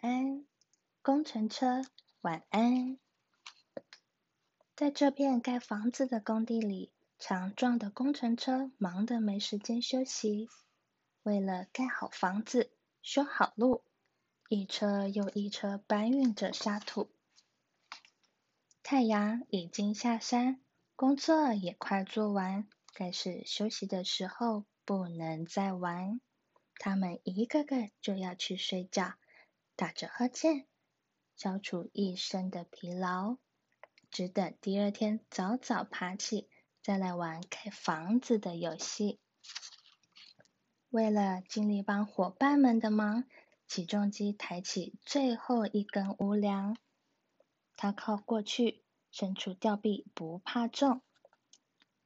安，工程车，晚安。在这片盖房子的工地里，强壮的工程车忙得没时间休息。为了盖好房子、修好路，一车又一车搬运着沙土。太阳已经下山，工作也快做完，该是休息的时候，不能再玩。他们一个个就要去睡觉，打着呵欠。消除一身的疲劳，只等第二天早早爬起，再来玩盖房子的游戏。为了尽力帮伙伴们的忙，起重机抬起最后一根屋梁。他靠过去，伸出吊臂不怕重，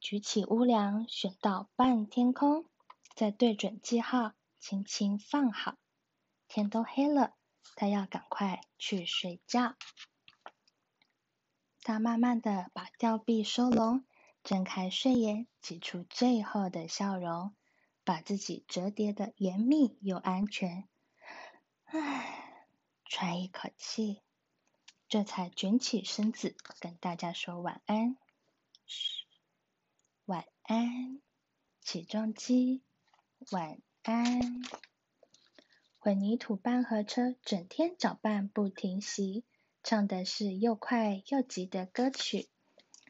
举起屋梁悬到半天空，再对准记号，轻轻放好。天都黑了。他要赶快去睡觉。他慢慢的把吊臂收拢，睁开睡眼，挤出最后的笑容，把自己折叠的严密又安全。唉，喘一口气，这才卷起身子跟大家说晚安。嘘，晚安，起重机，晚安。混凝土搬河车整天搅拌不停息，唱的是又快又急的歌曲。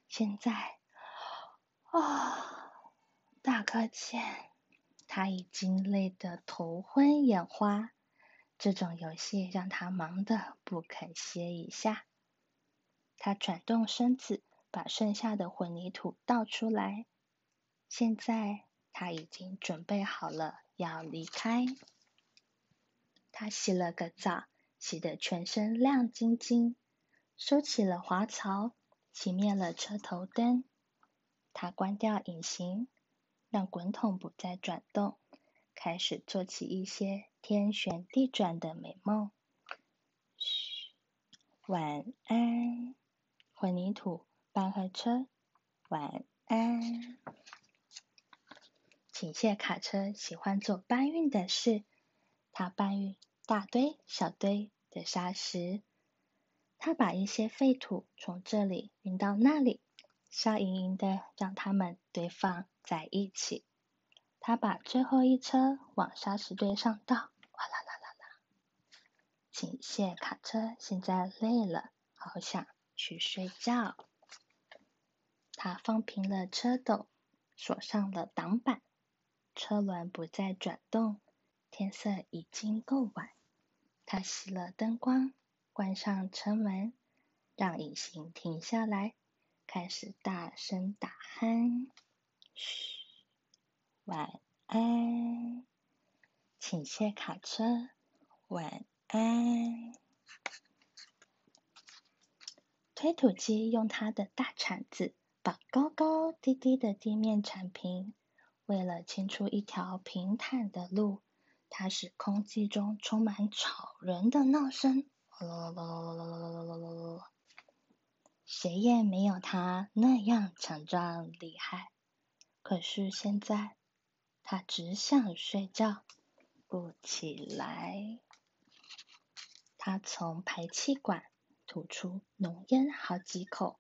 现在，啊，大哥欠，他已经累得头昏眼花。这种游戏让他忙得不肯歇一下。他转动身子，把剩下的混凝土倒出来。现在他已经准备好了要离开。他洗了个澡，洗得全身亮晶晶，收起了滑槽，熄灭了车头灯。他关掉引擎，让滚筒不再转动，开始做起一些天旋地转的美梦。嘘，晚安，混凝土搬河车，晚安。倾卸卡车喜欢做搬运的事，它搬运。大堆小堆的沙石，他把一些废土从这里运到那里，笑盈盈的让它们堆放在一起。他把最后一车往沙石堆上倒，哗啦啦啦啦。倾卸卡车现在累了，好想去睡觉。他放平了车斗，锁上了挡板，车轮不再转动。天色已经够晚。他熄了灯光，关上车门，让隐形停下来，开始大声打鼾。嘘，晚安，请卸卡车，晚安。推土机用它的大铲子把高高低低的地面铲平，为了清出一条平坦的路。它使空气中充满吵人的闹声，谁也没有它那样强壮厉害。可是现在，它只想睡觉，不起来。它从排气管吐出浓烟好几口，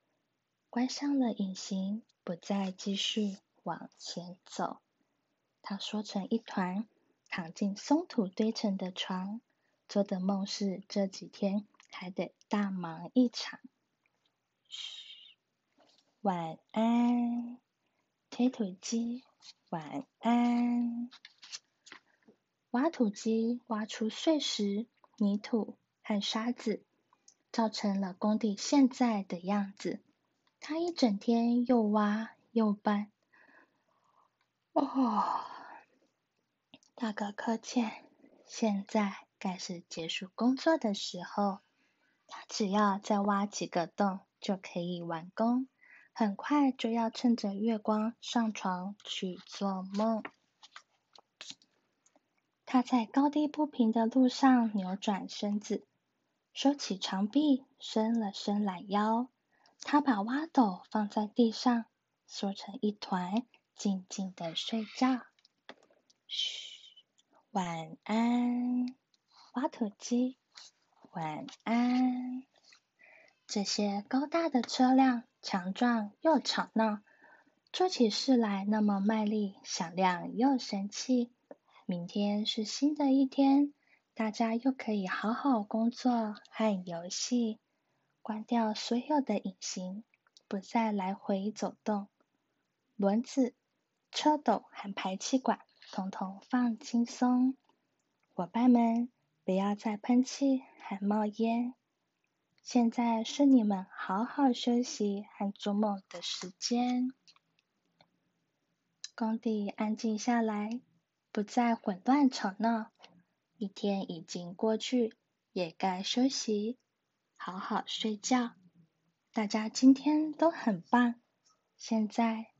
关上了引擎，不再继续往前走。它缩成一团。躺进松土堆成的床，做的梦是这几天还得大忙一场。嘘，晚安，推土机，晚安。挖土机挖出碎石、泥土和沙子，造成了工地现在的样子。他一整天又挖又搬，哦。大哥客气，现在该是结束工作的时候。他只要再挖几个洞就可以完工，很快就要趁着月光上床去做梦。他在高低不平的路上扭转身子，收起长臂，伸了伸懒腰。他把挖斗放在地上，缩成一团，静静的睡觉。嘘。晚安，挖土机。晚安。这些高大的车辆，强壮又吵闹，做起事来那么卖力、响亮又神气。明天是新的一天，大家又可以好好工作和游戏，关掉所有的引擎，不再来回走动。轮子、车斗和排气管，统统放轻松。伙伴们，不要再喷气和冒烟。现在是你们好好休息和做梦的时间。工地安静下来，不再混乱吵闹。一天已经过去，也该休息，好好睡觉。大家今天都很棒。现在，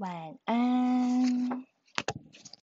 晚安。